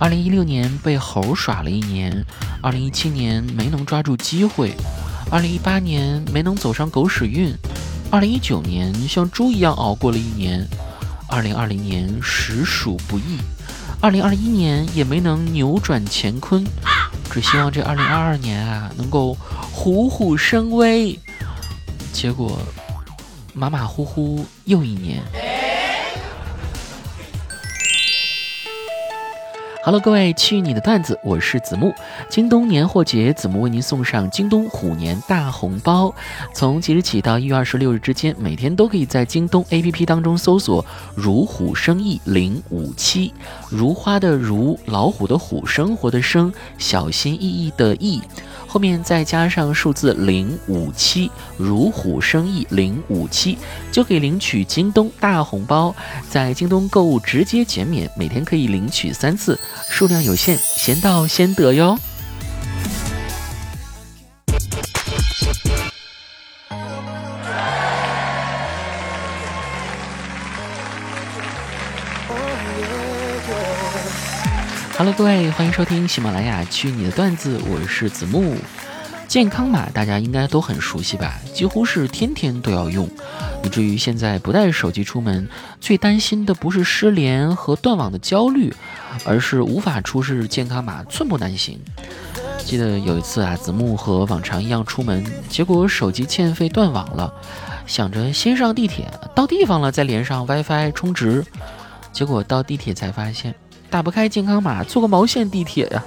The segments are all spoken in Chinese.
二零一六年被猴耍了一年，二零一七年没能抓住机会，二零一八年没能走上狗屎运，二零一九年像猪一样熬过了一年，二零二零年实属不易，二零二一年也没能扭转乾坤，只希望这二零二二年啊能够虎虎生威。结果马马虎虎又一年。Hello，各位，去你的段子，我是子木。京东年货节，子木为您送上京东虎年大红包。从即日起到一月二十六日之间，每天都可以在京东 APP 当中搜索“如虎生意零五七”，如花的如，老虎的虎，生活的生，小心翼翼的翼。后面再加上数字零五七，如虎生翼零五七，就可以领取京东大红包。在京东购物直接减免，每天可以领取三次，数量有限，先到先得哟。Hello，各位，欢迎收听喜马拉雅去你的段子，我是子木。健康码大家应该都很熟悉吧？几乎是天天都要用，以至于现在不带手机出门，最担心的不是失联和断网的焦虑，而是无法出示健康码，寸步难行。记得有一次啊，子木和往常一样出门，结果手机欠费断网了，想着先上地铁，到地方了再连上 WiFi 充值，结果到地铁才发现。打不开健康码，坐个毛线地铁呀！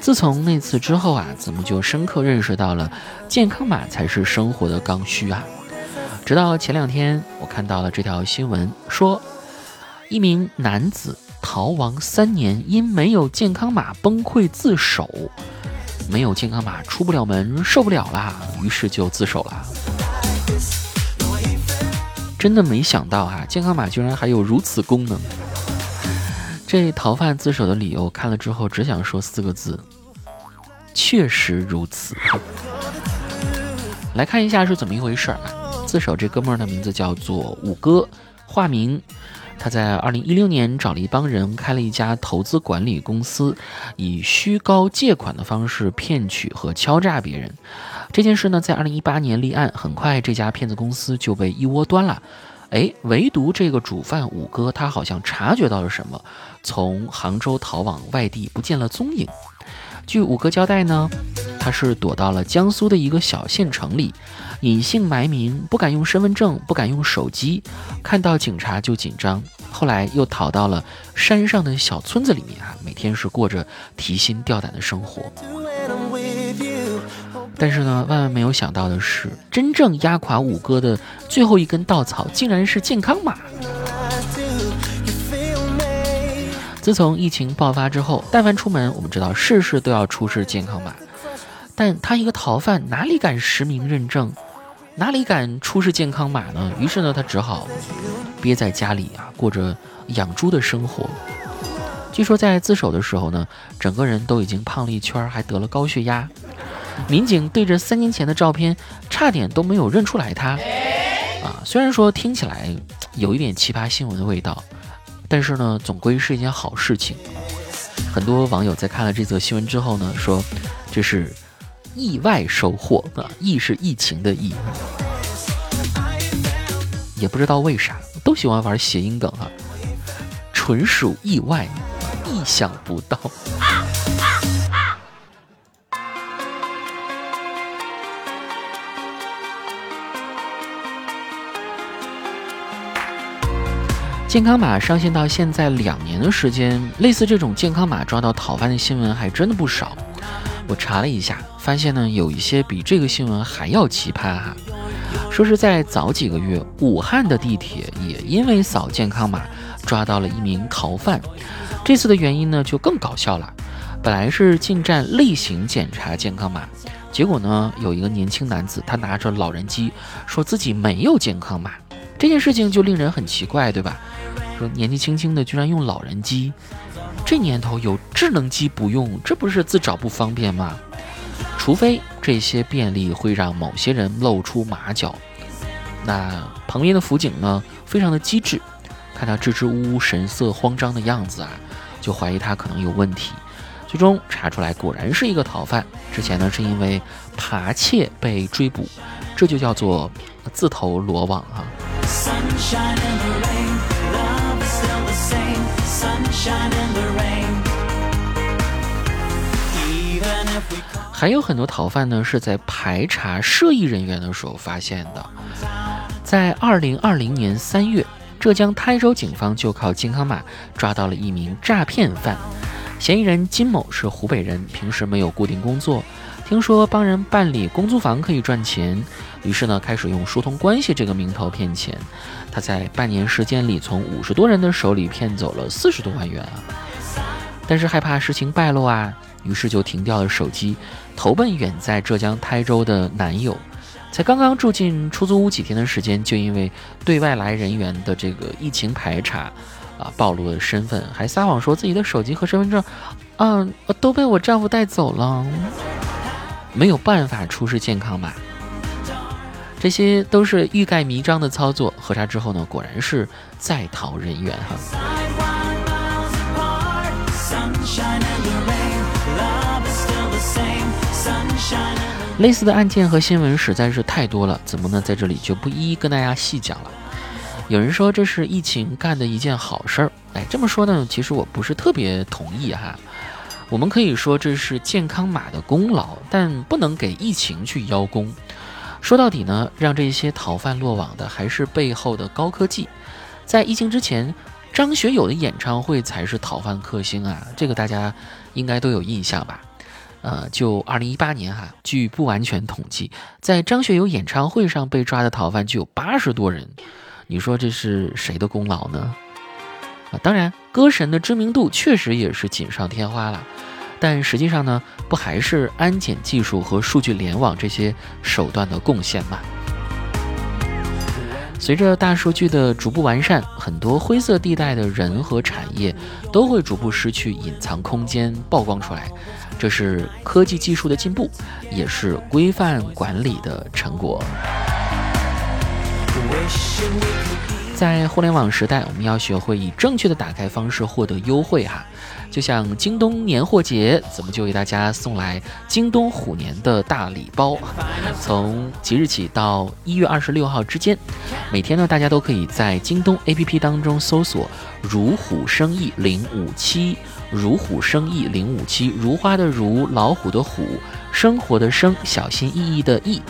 自从那次之后啊，子木就深刻认识到了健康码才是生活的刚需啊。直到前两天，我看到了这条新闻，说一名男子逃亡三年，因没有健康码崩溃自首，没有健康码出不了门，受不了啦，于是就自首了。真的没想到啊，健康码居然还有如此功能。这逃犯自首的理由看了之后，只想说四个字：确实如此。来看一下是怎么一回事儿啊？自首这哥们儿的名字叫做五哥，化名。他在二零一六年找了一帮人开了一家投资管理公司，以虚高借款的方式骗取和敲诈别人。这件事呢，在二零一八年立案，很快这家骗子公司就被一窝端了。哎，唯独这个主犯五哥，他好像察觉到了什么，从杭州逃往外地，不见了踪影。据五哥交代呢，他是躲到了江苏的一个小县城里，隐姓埋名，不敢用身份证，不敢用手机，看到警察就紧张。后来又逃到了山上的小村子里面啊，每天是过着提心吊胆的生活。但是呢，万万没有想到的是，真正压垮五哥的最后一根稻草，竟然是健康码。自从疫情爆发之后，但凡出门，我们知道事事都要出示健康码。但他一个逃犯，哪里敢实名认证，哪里敢出示健康码呢？于是呢，他只好憋在家里啊，过着养猪的生活。据说在自首的时候呢，整个人都已经胖了一圈，还得了高血压。民警对着三年前的照片，差点都没有认出来他。啊，虽然说听起来有一点奇葩新闻的味道，但是呢，总归是一件好事情。很多网友在看了这则新闻之后呢，说这是意外收获啊，疫是疫情的疫。也不知道为啥，都喜欢玩谐音梗啊，纯属意外，意想不到。健康码上线到现在两年的时间，类似这种健康码抓到讨饭的新闻还真的不少。我查了一下，发现呢有一些比这个新闻还要奇葩哈。说是在早几个月，武汉的地铁也因为扫健康码抓到了一名逃犯。这次的原因呢就更搞笑了，本来是进站例行检查健康码，结果呢有一个年轻男子他拿着老人机，说自己没有健康码。这件事情就令人很奇怪，对吧？说年纪轻轻的居然用老人机，这年头有智能机不用，这不是自找不方便吗？除非这些便利会让某些人露出马脚。那旁边的辅警呢，非常的机智，看他支支吾吾、神色慌张的样子啊，就怀疑他可能有问题。最终查出来，果然是一个逃犯。之前呢，是因为扒窃被追捕，这就叫做自投罗网哈。还有很多逃犯呢，是在排查涉疫人员的时候发现的。在二零二零年三月，浙江台州警方就靠健康码抓到了一名诈骗犯。嫌疑人金某是湖北人，平时没有固定工作，听说帮人办理公租房可以赚钱，于是呢开始用疏通关系这个名头骗钱。他在半年时间里，从五十多人的手里骗走了四十多万元啊！但是害怕事情败露啊。于是就停掉了手机，投奔远在浙江台州的男友。才刚刚住进出租屋几天的时间，就因为对外来人员的这个疫情排查，啊，暴露了身份，还撒谎说自己的手机和身份证，啊，都被我丈夫带走了，没有办法出示健康码。这些都是欲盖弥彰的操作。核查之后呢，果然是在逃人员哈。类似的案件和新闻实在是太多了，怎么呢？在这里就不一一跟大家细讲了。有人说这是疫情干的一件好事儿，哎，这么说呢，其实我不是特别同意哈。我们可以说这是健康码的功劳，但不能给疫情去邀功。说到底呢，让这些逃犯落网的还是背后的高科技。在疫情之前，张学友的演唱会才是逃犯克星啊，这个大家应该都有印象吧？呃，就二零一八年哈，据不完全统计，在张学友演唱会上被抓的逃犯就有八十多人。你说这是谁的功劳呢？啊，当然，歌神的知名度确实也是锦上添花了，但实际上呢，不还是安检技术和数据联网这些手段的贡献吗？随着大数据的逐步完善，很多灰色地带的人和产业都会逐步失去隐藏空间，曝光出来。这是科技技术的进步，也是规范管理的成果。在互联网时代，我们要学会以正确的打开方式获得优惠哈。就像京东年货节，怎么就为大家送来京东虎年的大礼包？从即日起到一月二十六号之间，每天呢，大家都可以在京东 APP 当中搜索“如虎生意零五七”，“如虎生意零五七”，如花的如，老虎的虎，生活的生，小心翼翼的翼，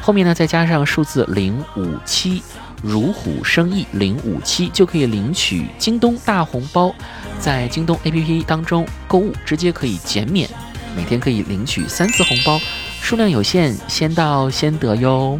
后面呢再加上数字零五七。如虎生翼零五七就可以领取京东大红包，在京东 APP 当中购物直接可以减免，每天可以领取三次红包，数量有限，先到先得哟。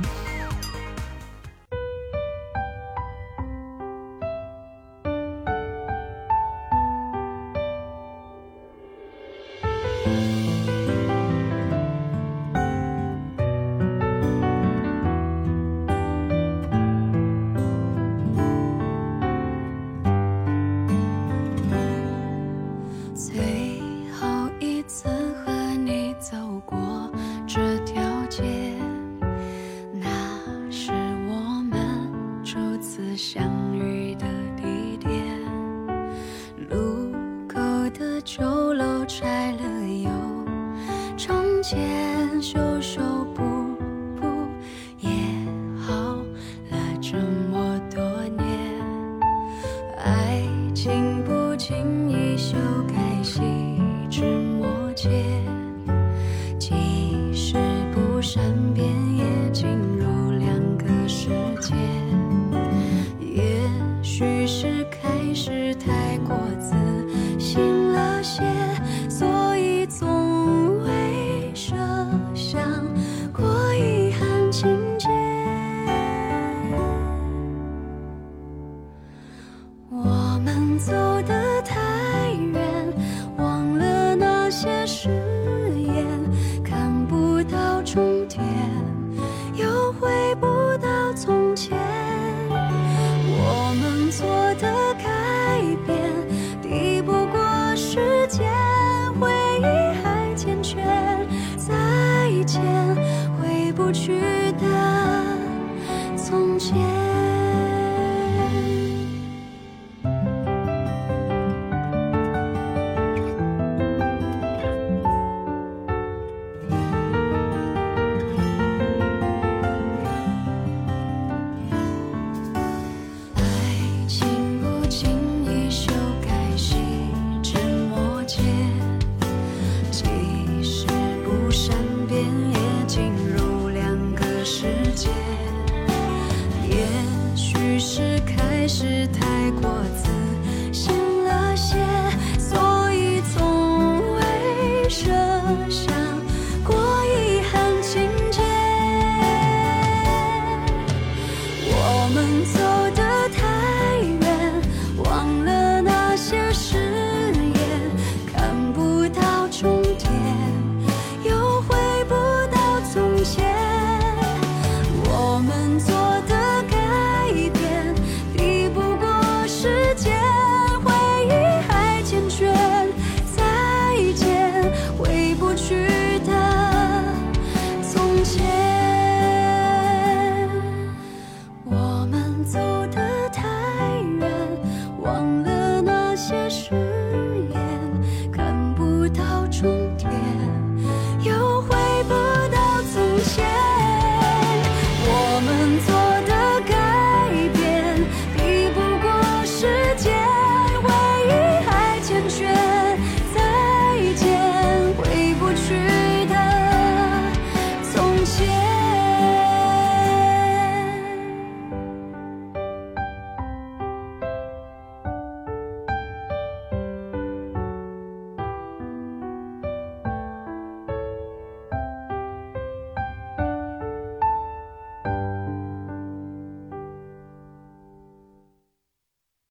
watching 的开。爱过自己。